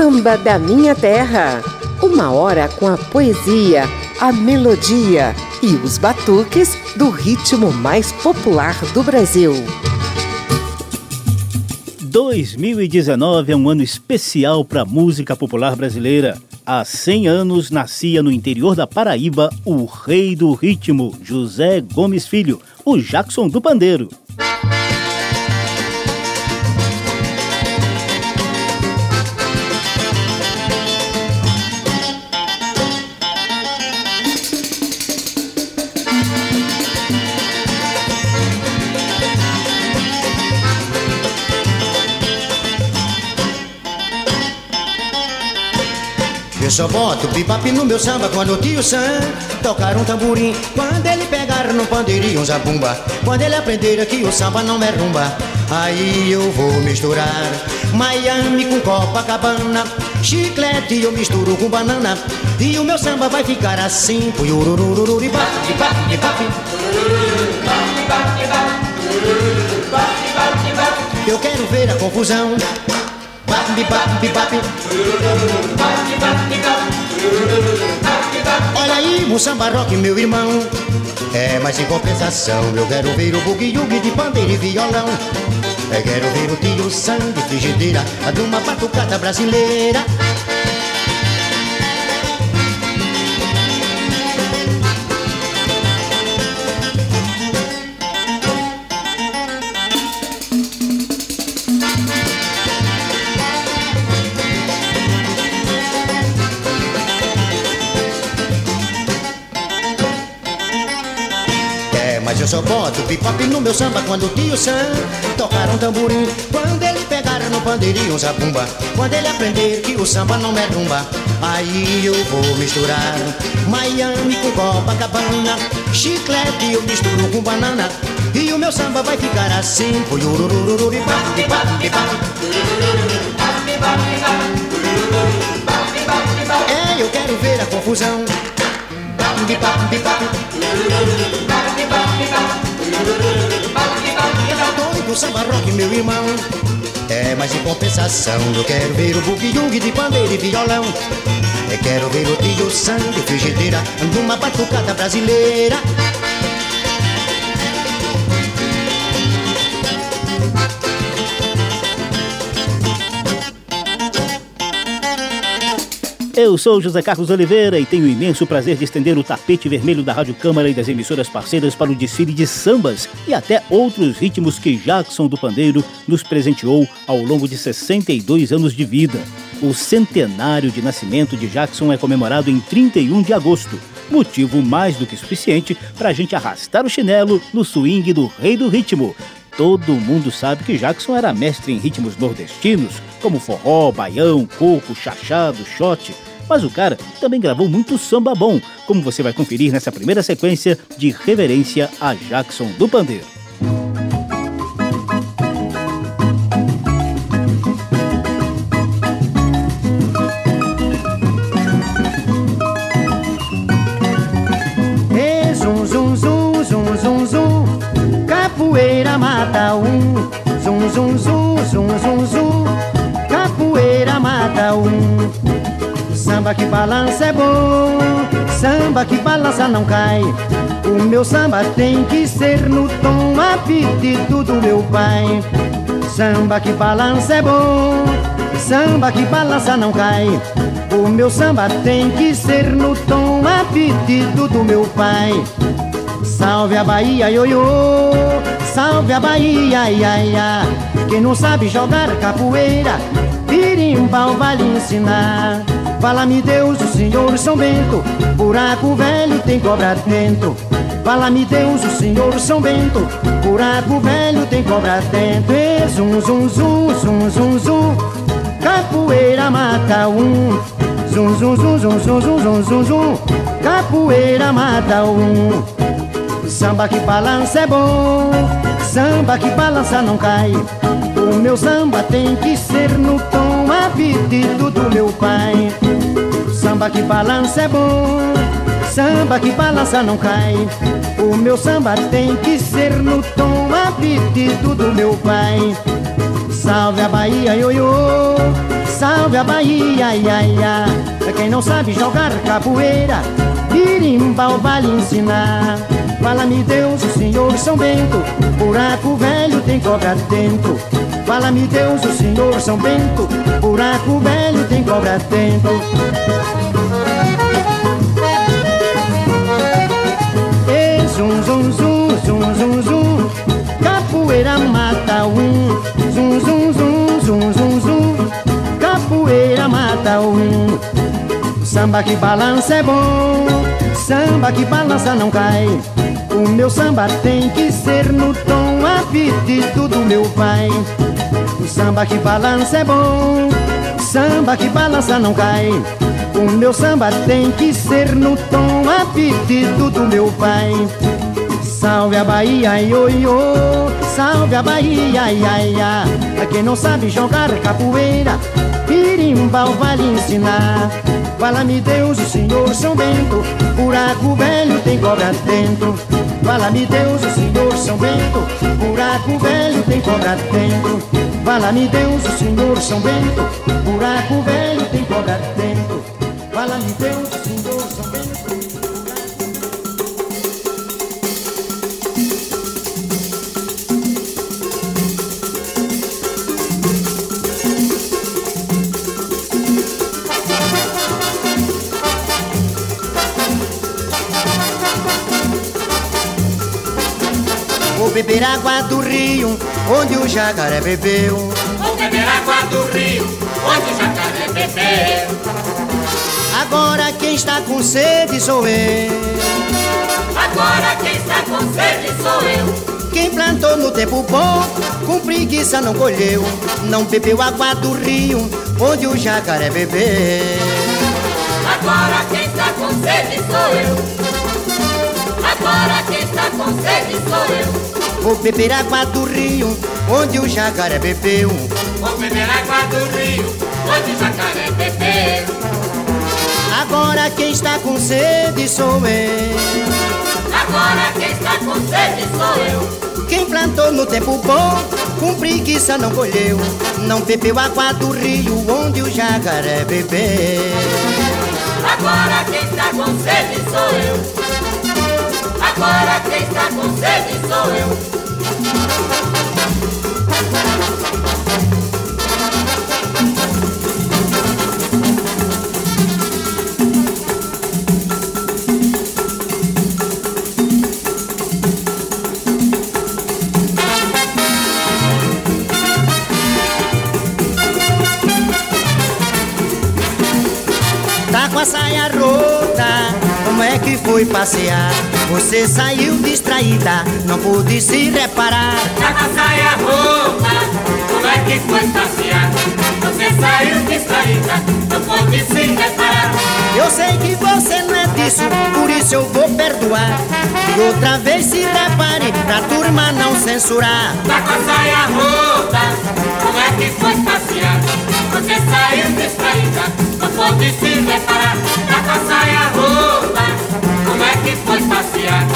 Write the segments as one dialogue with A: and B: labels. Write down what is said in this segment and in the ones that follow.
A: Samba da Minha Terra. Uma hora com a poesia, a melodia e os batuques do ritmo mais popular do Brasil.
B: 2019 é um ano especial para a música popular brasileira. Há 100 anos nascia no interior da Paraíba o rei do ritmo, José Gomes Filho, o Jackson do Pandeiro.
C: Eu só boto bebop no meu samba quando o tio Sam tocar um tamborim. Quando ele pegar no pandeirinho um zabumba. Quando ele aprender que o samba não é rumba. Aí eu vou misturar Miami com Copacabana. Chiclete eu misturo com banana. E o meu samba vai ficar assim. Eu quero ver a confusão Olha aí, samba rock, meu irmão. É, mas em compensação, eu quero ver o bugue-yugue de pandeiro e violão. Eu quero ver o tio sangue, frigideira, de uma batucada brasileira. Eu só boto bebop no meu samba quando o tio Sam tocar um tamborim. Quando ele pegar no pandeirinho um zabumba. Quando ele aprender que o samba não é rumba. Aí eu vou misturar Miami com Copacabana. Chiclete eu misturo com banana. E o meu samba vai ficar assim. É, eu quero ver a confusão. Doido samba rock, meu irmão. É, mas em compensação eu quero ver o bugue de pandeiro e violão. Eu quero ver o tio sangue, frigideira, numa batucada brasileira.
B: Eu sou José Carlos Oliveira e tenho o imenso prazer de estender o tapete vermelho da Rádio Câmara e das emissoras parceiras para o desfile de sambas e até outros ritmos que Jackson do Pandeiro nos presenteou ao longo de 62 anos de vida. O centenário de nascimento de Jackson é comemorado em 31 de agosto, motivo mais do que suficiente para a gente arrastar o chinelo no swing do Rei do Ritmo, Todo mundo sabe que Jackson era mestre em ritmos nordestinos, como forró, baião, coco, chachado, shot, mas o cara também gravou muito samba bom, como você vai conferir nessa primeira sequência de reverência a Jackson do Pandeiro.
D: zum, zum, zum, um. Samba que balança é bom, samba que balança não cai. O meu samba tem que ser no tom a pedido do meu pai. Samba que balança é bom, samba que balança não cai. O meu samba tem que ser no tom a pedido do meu pai. Salve a Bahia, ioiô, salve a Bahia, ia. Quem não sabe jogar capoeira, pirimbau vai lhe ensinar. Fala-me Deus, o Senhor São Bento, buraco velho tem cobra dentro. Fala-me Deus, o Senhor São Bento, buraco velho tem cobra dentro. E zum, zum, zum, zum, zum, zum, capoeira mata um. Zum, zum, zum, zum, zum, zum, zum, zum, zum, capoeira mata um. Samba que balança é bom, samba que balança não cai. O meu samba tem que ser no tom a pedido do meu pai. Samba que balança é bom, samba que balança não cai. O meu samba tem que ser no tom a pedido do meu pai. Salve a Bahia, ioiô, salve a Bahia, ia, ia. Quem não sabe jogar capoeira, birimbau vai lhe ensinar. Fala-me Deus, o Senhor São Bento, buraco velho tem cobra dentro. Fala-me Deus, o Senhor São Bento, buraco velho tem cobra dentro. E zum zum zum zum zum zum, capoeira mata um. Zum zum zum zum zum zum, capoeira mata um. Samba que balança é bom, samba que balança não cai. O meu samba tem que ser no tom a pedido do meu pai. O samba que balança é bom, samba que balança não cai. O meu samba tem que ser no tom a pedido do meu pai. Salve a Bahia, ioiô, salve a Bahia, ia, ia. A quem não sabe jogar capoeira, pirimbau vai lhe ensinar. Fala-me Deus, o Senhor São Bento, buraco velho tem cobra dentro. Fala-me Deus, o Senhor São Bento, buraco velho tem cobra dentro. Fala-me Deus, o Senhor São Bento, buraco velho tem cobra dentro. Fala-me Deus, o Senhor
C: beber água do rio, onde o jacaré bebeu.
E: Vou beber água do rio, onde o jacaré bebeu.
C: Agora quem está com sede sou eu.
E: Agora quem está com sede sou eu.
C: Quem plantou no tempo bom, com preguiça não colheu. Não bebeu água do rio, onde o jacaré bebeu.
E: Agora quem está com sede sou eu. Agora quem está com sede sou eu.
C: Vou beber água do rio, onde o jacaré bebeu.
E: Vou beber água do rio, onde o jacaré bebeu.
C: Agora quem está com sede sou eu.
E: Agora quem está com sede sou eu.
C: Quem plantou no tempo bom, com preguiça não colheu. Não bebeu água do rio, onde o jacaré bebeu.
E: Agora quem está com sede sou eu. Agora quem está com sede sou eu.
C: Tá com a saia rota, como é que foi passear? Você saiu distraída, não pude se reparar.
E: Tá com saia rota, como é que foi passear? Você saiu distraída, não pode se reparar.
C: Eu sei que você não é disso, por isso eu vou perdoar. E outra vez se repare, pra turma não censurar.
E: Tá com a saia rota, como é que foi passear? Você saiu distraída, não pode se reparar. Tá com a saia rota, como é que foi passear?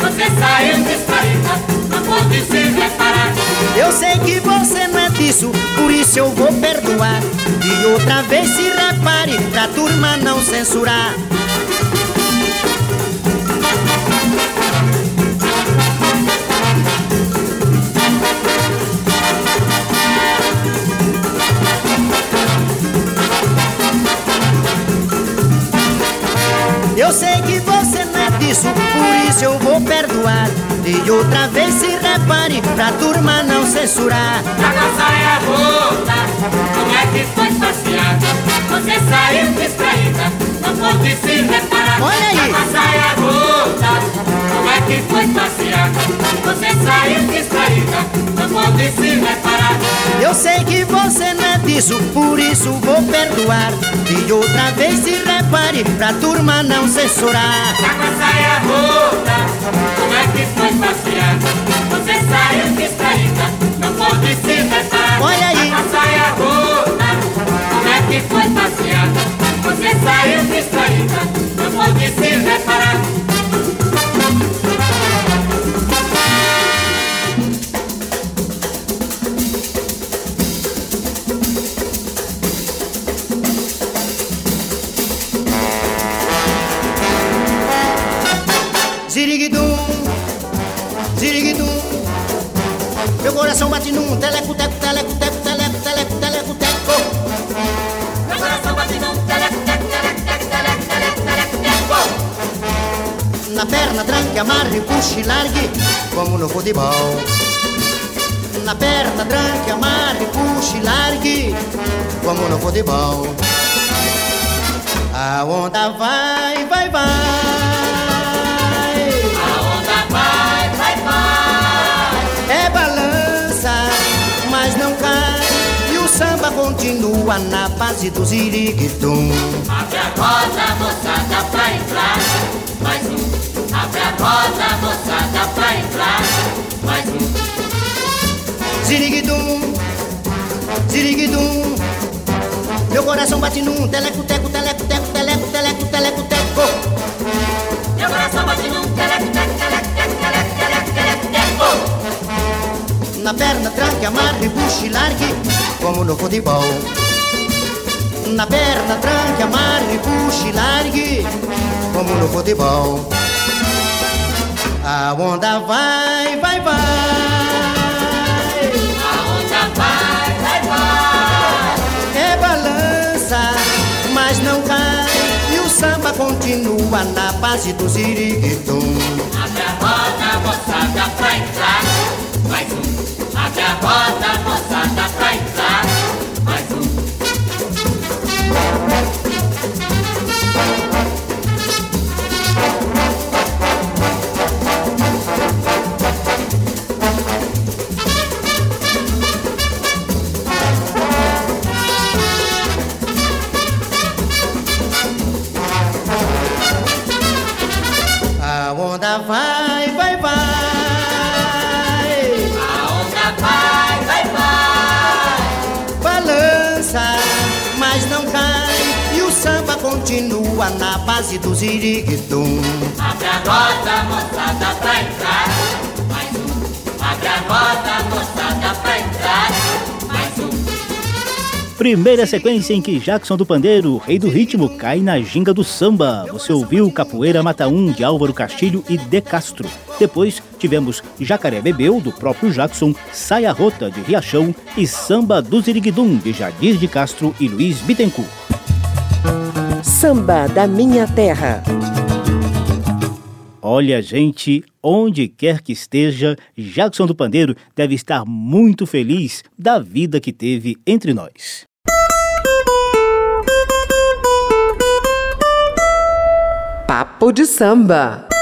E: Você saiu distraída, não pode se reparar.
C: Eu sei que você não é disso, por isso eu vou perdoar. E outra vez se repare, pra turma não censurar. Eu sei que você não disso, por isso eu vou perdoar. E outra vez se repare, pra turma não censurar.
E: Tá com a saia rota, como é que foi passear? Você saiu distraída, se reparar.
C: Olha aí.
E: Com a saia rota, como é que foi passear? Você saiu distraída, não pode se reparar.
C: Eu sei que você não é disso, por isso vou perdoar. E outra vez se repare, pra turma não censurar.
E: Tá com a saia rota, como é que foi passear? Você saiu distraída, não pode se reparar.
C: Olha aí.
E: Tá com a saia rota, como é que foi passear? você saiu distraída, não pode se reparar.
C: Ziriguidum, ziriguidum, meu coração bate num teleco, teco, teleco, teco, teleco, teleco, teleco, teco.
E: Meu coração bate num
C: perna, tranque, amarre, puxe e largue, como no futebol. Na perna, tranque, amarre, puxe e largue, como no futebol. A onda vai, vai, vai.
E: A onda vai, vai, vai.
C: É balança, mas não cai. E o samba continua na base do ziriguidum.
E: Abre a roda, moçada, pra entrar. A roda, moçada, pra entrar. Mais um.
C: Ziriguidum, ziriguidum. Meu coração bate num teleco, teco, teleco, teco, teleco, teleco, teleco, teco.
E: Meu coração bate num teleco, teco, teleco, teco, teleco, teleco, teleco, teco.
C: Na perna, tranque, amarre, puxe largue, como no futebol. Na perna, tranque, amarre, puxe largue, como no futebol. A onda vai, vai, vai.
E: A onda vai, vai, vai.
C: É balança, mas não cai. E o samba continua na base do ziriguidum.
E: Abre a roda, moçada, pra entrar. Mais um. Abre a roda, moçada, pra entrar. Mais um.
B: Primeira sequência em que Jackson do Pandeiro, rei do ritmo, cai na ginga do samba. Você ouviu Capoeira Mata 1 de Álvaro Castilho e De Castro. Depois tivemos Jacaré Bebeu, do próprio Jackson, Saia Rota, de Riachão e Samba do Ziriguidum, de Jadir de Castro e Luiz Bittencourt.
A: Samba da Minha Terra.
B: Olha, gente, onde quer que esteja, Jackson do Pandeiro deve estar muito feliz da vida que teve entre nós.
A: Papo de samba.
B: –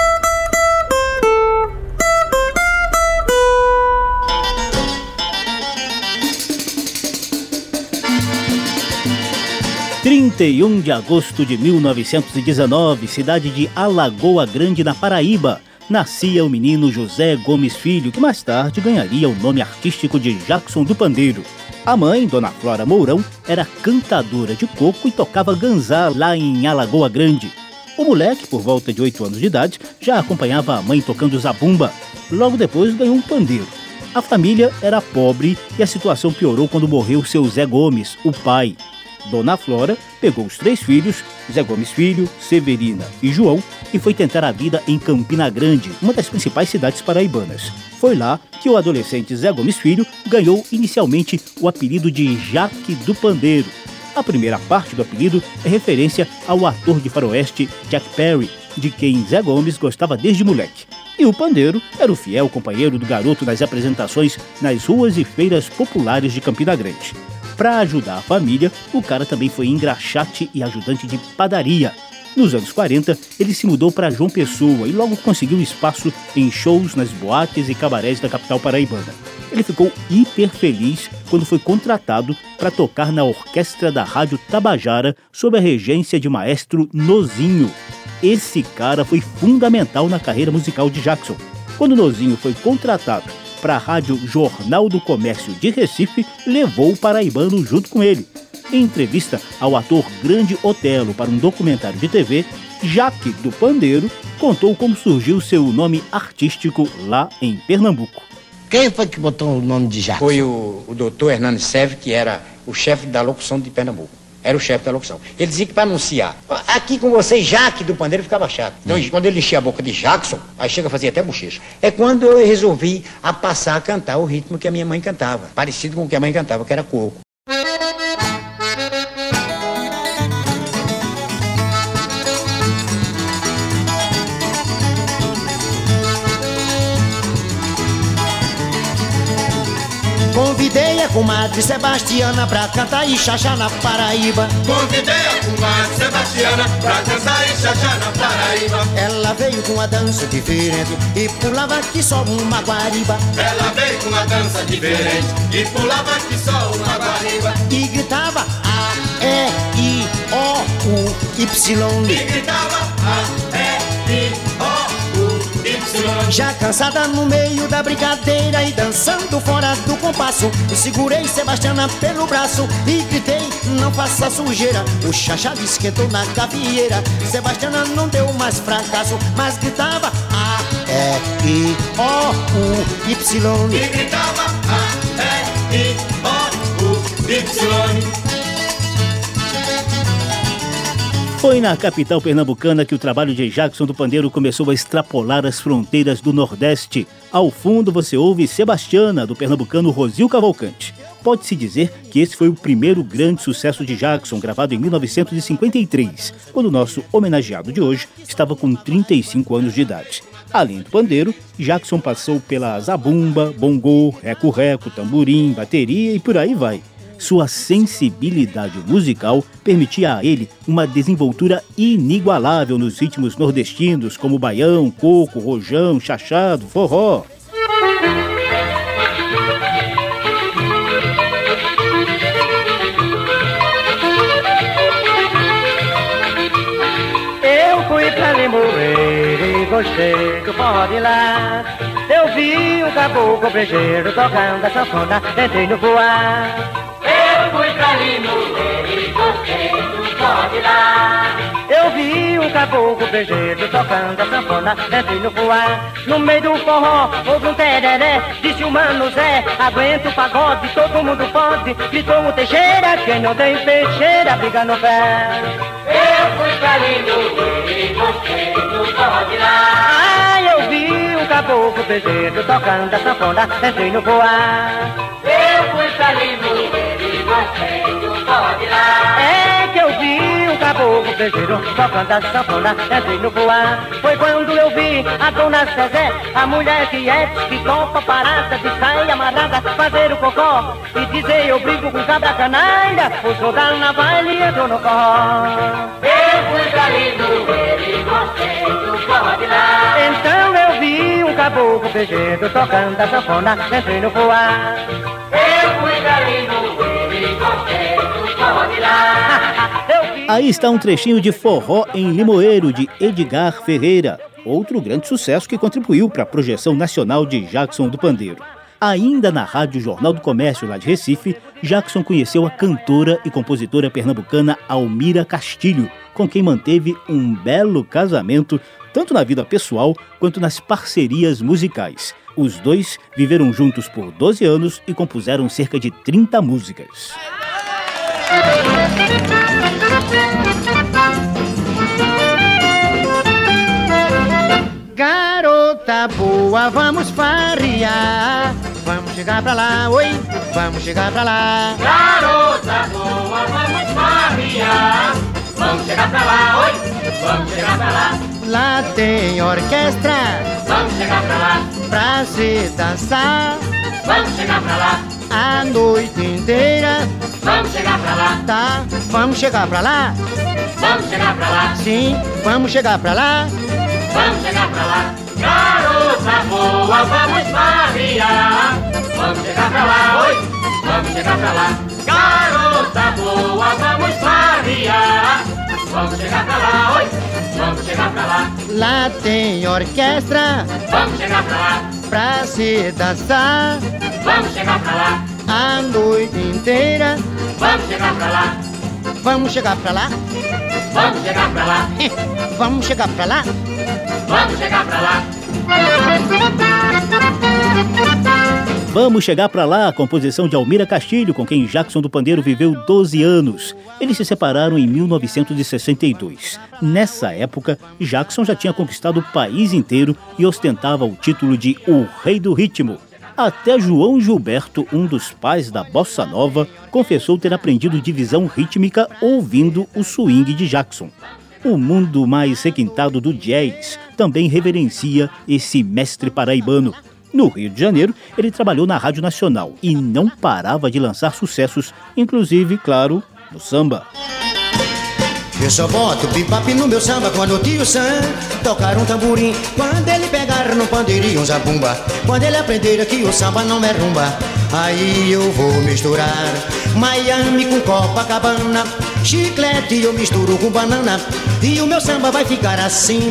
B: 31 de agosto de 1919, cidade de Alagoa Grande, na Paraíba, nascia o menino José Gomes Filho, que mais tarde ganharia o nome artístico de Jackson do Pandeiro. A mãe, Dona Flora Mourão, era cantadora de coco e tocava ganzá lá em Alagoa Grande. O moleque, por volta de 8 anos de idade, já acompanhava a mãe tocando zabumba. Logo depois ganhou um pandeiro. A família era pobre e a situação piorou quando morreu seu Zé Gomes, o pai. Dona Flora pegou os três filhos, Zé Gomes Filho, Severina e João, e foi tentar a vida em Campina Grande, uma das principais cidades paraibanas. Foi lá que o adolescente Zé Gomes Filho ganhou inicialmente o apelido de Jaque do Pandeiro. A primeira parte do apelido é referência ao ator de faroeste Jack Perry, de quem Zé Gomes gostava desde moleque. E o pandeiro era o fiel companheiro do garoto nas apresentações nas ruas e feiras populares de Campina Grande. Para ajudar a família, o cara também foi engraxate e ajudante de padaria. Nos anos 40, ele se mudou para João Pessoa e logo conseguiu espaço em shows nas boates e cabarés da capital paraibana. Ele ficou hiper feliz quando foi contratado para tocar na orquestra da Rádio Tabajara sob a regência de maestro Nozinho. Esse cara foi fundamental na carreira musical de Jackson. Quando Nozinho foi contratado para a Rádio Jornal do Comércio de Recife, levou o paraibano junto com ele. Em entrevista ao ator Grande Otelo para um documentário de TV, Jaque do Pandeiro contou como surgiu seu nome artístico lá em Pernambuco.
F: Quem foi que botou o nome de Jackson?
G: Foi o, o doutor Hernando Seve, que era o chefe da locução de Pernambuco.
F: Era o chefe da locução. Ele dizia que para anunciar, aqui com você, Jaque do pandeiro, ficava chato. Então, hum. quando ele enchia a boca de Jackson, aí chega a fazer até bochecha. É quando eu resolvi a passar a cantar o ritmo que a minha mãe cantava, parecido com o que a mãe cantava, que era coco.
C: Convidei a comadre Sebastiana pra cantar e chachar na Paraíba.
E: Convidei a comadre Sebastiana pra cantar e chachar na Paraíba.
C: Ela veio com uma dança diferente e pulava que só uma guariba.
E: Ela veio com uma dança diferente e pulava que só uma guariba.
C: E gritava A, E, I, O, U, Y.
E: E gritava A, E, I, O,
C: já cansada no meio da brincadeira e dançando fora do compasso, segurei Sebastiana pelo braço e gritei: Não faça sujeira. O chachado esquentou na gavieira. Sebastiana não deu mais fracasso, mas gritava: A, E, I, O, U, Y.
E: E gritava: A, E, I, O, U, Y.
B: Foi na capital pernambucana que o trabalho de Jackson do Pandeiro começou a extrapolar as fronteiras do Nordeste. Ao fundo você ouve Sebastiana, do pernambucano Rosil Cavalcante. Pode-se dizer que esse foi o primeiro grande sucesso de Jackson, gravado em 1953, quando o nosso homenageado de hoje estava com 35 anos de idade. Além do pandeiro, Jackson passou pela zabumba, bongô, reco-reco, tamborim, bateria e por aí vai. Sua sensibilidade musical permitia a ele uma desenvoltura inigualável nos ritmos nordestinos como baião, coco, rojão, chachado, forró.
D: Eu fui pra Limoeiro e gostei do forró de lá. Eu vi o caboclo brejeiro tocando a sanfona, entrei no voar brejeiro tocando a sanfona, entrei no voar. No meio do forró, houve um tereré, disse o mano Zé, aguenta o pagode, todo mundo pode. Gritou o Teixeira, quem não tem peixeira, briga no pé.
E: Eu fui pra Limoeiro e gostei do pode lá.
D: Ah, eu vi um caboclo brejeiro tocando a sanfona, entrei no voar.
E: Eu fui pra Limoeiro
D: é que eu vi um caboclo brejeiro tocando a sanfona, entrei no voar. Foi quando eu vi a dona Zezé, a mulher que é, que topa parada, de saia amarrada, fazer o cocó e dizer eu brigo com cabra canalha, o jogar na baile entrou no
E: forró. Eu fui pra lindo e gostei do forró de lá.
D: Então eu vi um caboclo brejeiro tocando a sanfona, entrei no voar.
E: Eu fui pra lindo
B: Aí está um trechinho de Forró em Limoeiro, de Edgar Ferreira, outro grande sucesso que contribuiu para a projeção nacional de Jackson do Pandeiro. Ainda na Rádio Jornal do Comércio, lá de Recife, Jackson conheceu a cantora e compositora pernambucana Almira Castilho, com quem manteve um belo casamento, tanto na vida pessoal quanto nas parcerias musicais. Os dois viveram juntos por 12 anos e compuseram cerca de 30 músicas.
C: Garota boa, vamos farrear. Vamos chegar pra lá, oi, vamos chegar pra lá.
E: Garota boa, vamos farrear. Vamos chegar pra lá, oi, vamos chegar pra lá.
C: Lá tem orquestra.
E: Vamos chegar pra lá.
C: Pra se dançar.
E: Vamos chegar pra lá.
C: A noite inteira.
E: Vamos chegar pra lá.
C: Tá, vamos chegar pra lá.
E: Vamos chegar pra lá.
C: Sim, vamos chegar pra lá.
E: Vamos chegar pra lá. Garota boa, vamos farrear. Vamos chegar pra lá, oi. Vamos chegar pra lá. Garota boa, vamos farrear. Vamos chegar pra lá, oi. Vamos chegar pra lá.
C: Lá tem orquestra.
E: Vamos chegar pra lá.
C: Pra se dançar.
E: Vamos chegar pra lá.
C: A noite inteira.
E: Vamos chegar pra lá.
C: Vamos chegar pra lá.
E: Vamos chegar pra lá.
C: Vamos chegar pra lá.
E: Vamos chegar pra lá.
B: Vamos chegar para lá, a composição de Almira Castilho, com quem Jackson do Pandeiro viveu 12 anos. Eles se separaram em 1962. Nessa época, Jackson já tinha conquistado o país inteiro e ostentava o título de O Rei do Ritmo. Até João Gilberto, um dos pais da bossa nova, confessou ter aprendido divisão rítmica ouvindo o swing de Jackson. O mundo mais requintado do jazz também reverencia esse mestre paraibano, no Rio de Janeiro, ele trabalhou na Rádio Nacional e não parava de lançar sucessos, inclusive, claro, no samba.
C: Eu só boto bebop no meu samba quando o tio Sam tocar um tamborim. Quando ele pegar no pandeirinho um zabumba. Quando ele aprender que o samba não é rumba. Aí eu vou misturar Miami com Copacabana. Chiclete eu misturo com banana. E o meu samba vai ficar assim.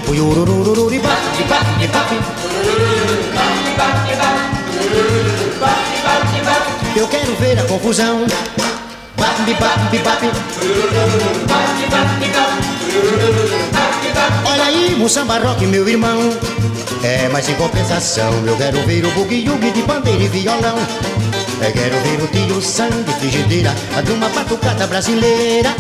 C: Eu quero ver a confusão. Olha aí, um samba rock, meu irmão. É, mas em compensação, eu quero ver o bugue-yugue de bandeira e violão. Eu quero ver o tio sangue, frigideira, de uma batucada brasileira.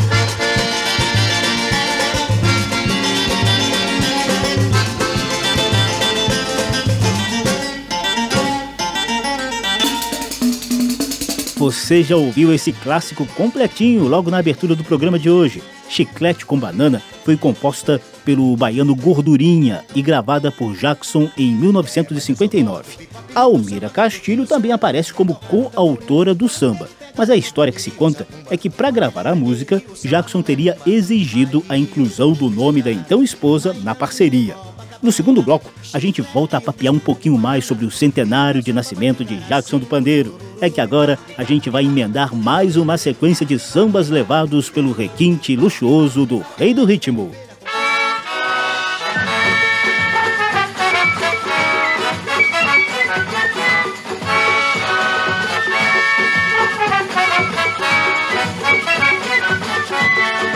B: Você já ouviu esse clássico completinho logo na abertura do programa de hoje. Chiclete com Banana foi composta pelo baiano Gordurinha e gravada por Jackson em 1959. Almira Castilho também aparece como coautora do samba. Mas a história que se conta é que para gravar a música, Jackson teria exigido a inclusão do nome da então esposa na parceria. No segundo bloco, a gente volta a papear um pouquinho mais sobre o centenário de nascimento de Jackson do Pandeiro. É que agora a gente vai emendar mais uma sequência de sambas levados pelo requinte luxuoso do Rei do Ritmo.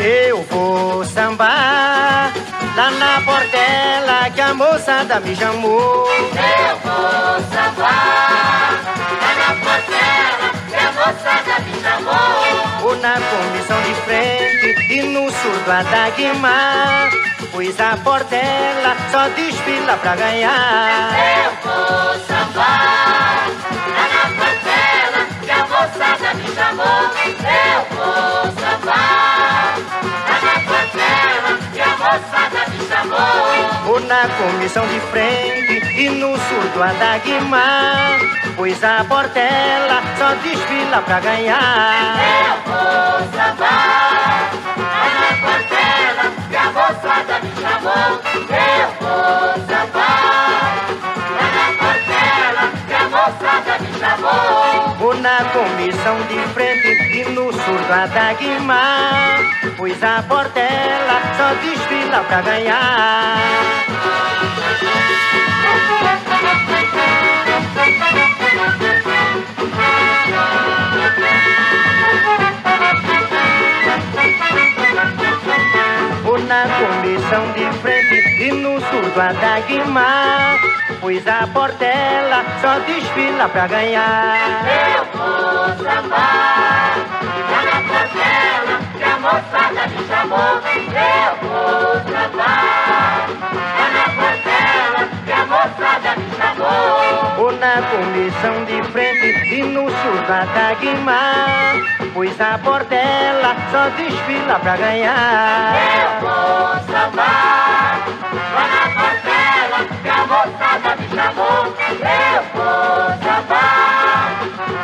D: Eu vou sambar lá na a moçada me chamou.
E: Eu vou sambar lá na portela que a moçada me chamou.
D: Vou na comissão de frente e no surdo a Dagmar. Pois a portela só desfila pra ganhar.
E: Eu vou sambar Vou na
D: comissão de frente e no surdo a Dagmar. Pois a portela só desfila pra ganhar.
E: Eu vou sambar lá na portela que a moçada me chamou. Eu vou sambar que a moçada me chamou.
D: Vou na comissão de frente e no surdo a Dagmar. Pois a portela só desfila pra ganhar. Na comissão de frente e no surdo a Dagmar. Pois a portela só desfila pra ganhar.
E: Eu vou sambar lá na portela que a moçada me chamou. Eu vou sambar lá na portela que a moçada me chamou.
D: Vou na comissão de frente e no surdo a Dagmar. Pois a portela só desfila pra ganhar.
E: Eu vou sambar lá na portela que a moçada me chamou. Eu vou sambar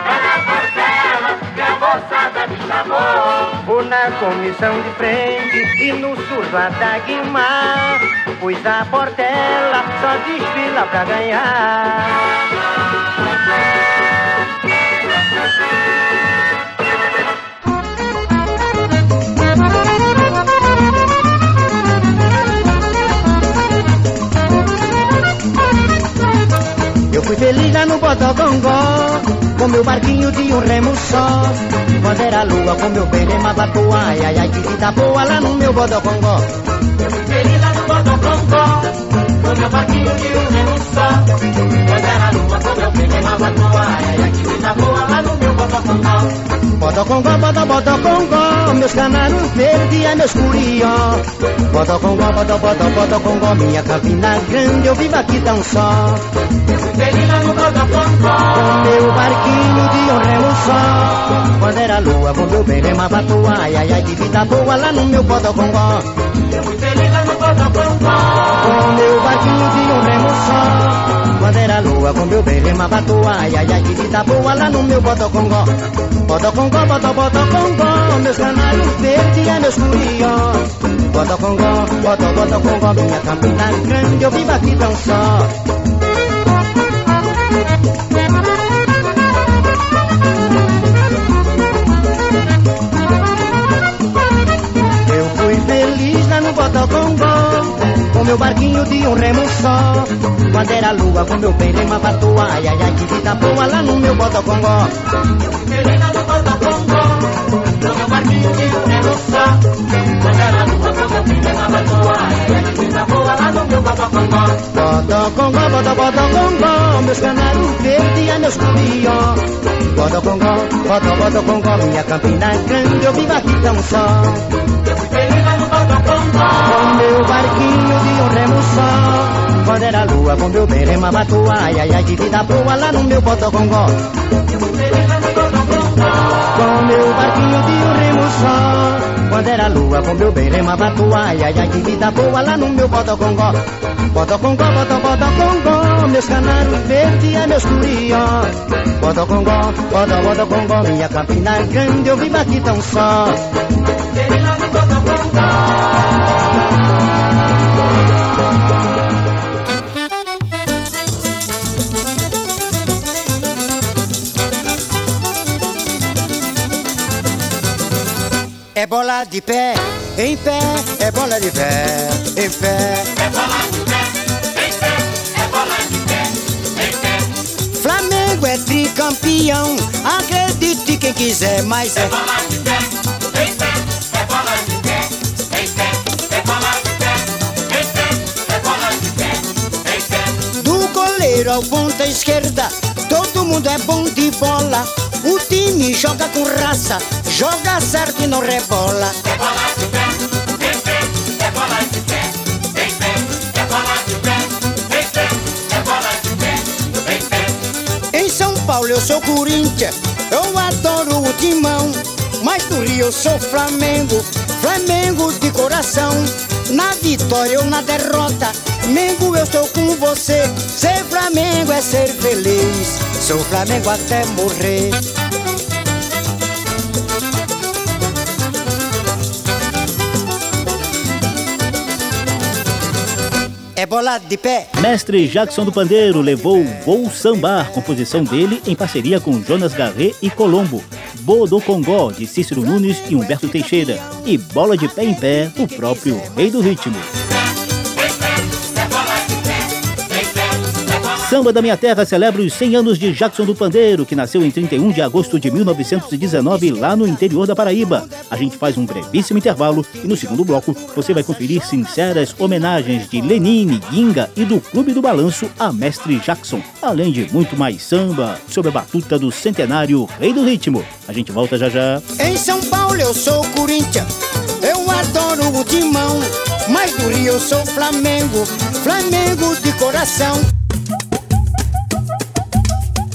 E: lá na portela que a moçada me chamou.
D: Vou na comissão de frente e no surdo a Dagmar. Pois a portela só desfila pra ganhar. Fui feliz lá no Bodogongó Com meu barquinho de um remo só. Quando era lua com meu bem lemava toa Ai, ai, ai, que vida boa lá no meu Bodogongó
E: Com meu barquinho de um só Quando era lua meu bem
C: berema batuá, ai, ai, que vida boa lá no meu botocongó. Botocongó, bota, botocongó, meus canários verdes e meus curió. Botocongó, bota, bota, botocongó, minha campina grande, eu vivo aqui tão só. Eu fui feliz lá no botocongó, com meu barquinho de um remo só. Quando era lua, com meu berema batuá, ai, ai, ai, que vida boa lá no meu botocongó. Eu fui feliz lá no botocongó, barquinho de um só. Quando era lua, com meu berema batuá, ai, ai, ai, que vida boa lá no meu botocongó. Botocongó, bota, botocongó, meus canários verdes e meus curió. Botocongó, bota, botocongó, minha campina grande, eu vivo aqui tão só. Meu barquinho de um remo só. Quando era lua, com meu bem rema batuá, ai, ai, ai, que vida boa lá no meu Botocongó. Lá no Botocongó, com meu barquinho de um remo só. Quando era lua, com meu bem rema batuá, ai, ai, que vida boa lá no meu Botocongó. Botocongó, bota, Botocongó, meus canários verdes e meus curió. Botocongó, bota, Botocongó, minha campina grande, eu vivo aqui tão só. Eu fui feliz lá no Botocongó, Com meu berema batuá, ai, ai, ai, vida boa lá no meu Botocongó. Botocongó, com meu barquinho de um remo só. Quando era lua, com meu berema batuá, ai, ai, ai, vida boa lá no meu Botocongó. Botocongó, bota, Botocongó, meus canários verdes e meus curió. Botocongó, bota, Botocongó, minha campina grande, eu vivo aqui tão só. Lá no Botocongó.
H: É bola de pé, em pé, é bola de pé, em pé. Flamengo é tricampeão, acredite quem quiser, mas é. Do goleiro ao ponta esquerda, todo mundo é bom de bola. O time joga com raça, joga certo e não rebola. Em São Paulo eu sou Corinthians, eu adoro o timão. Mas no Rio eu sou Flamengo, Flamengo de coração. Na vitória ou na derrota, Mengo eu estou com você. Ser Flamengo é ser feliz, sou Flamengo até morrer. É bola de pé.
B: Mestre Jackson do Pandeiro levou Vou Sambar, composição dele em parceria com Jonas Garret e Colombo. Bodô Congó, de Cícero Nunes e Humberto Teixeira. E Bola de Pé em Pé, o próprio Rei do Ritmo. Samba da Minha Terra celebra os 100 anos de Jackson do Pandeiro, que nasceu em 31 de agosto de 1919 lá no interior da Paraíba. A gente faz um brevíssimo intervalo e no segundo bloco você vai conferir sinceras homenagens de Lenine, Ginga e do Clube do Balanço a Mestre Jackson, além de muito mais samba sobre a batuta do centenário Rei do Ritmo. A gente volta já já.
H: Em São Paulo eu sou Corinthians, eu adoro o timão. Mas no Rio eu sou Flamengo, Flamengo de coração.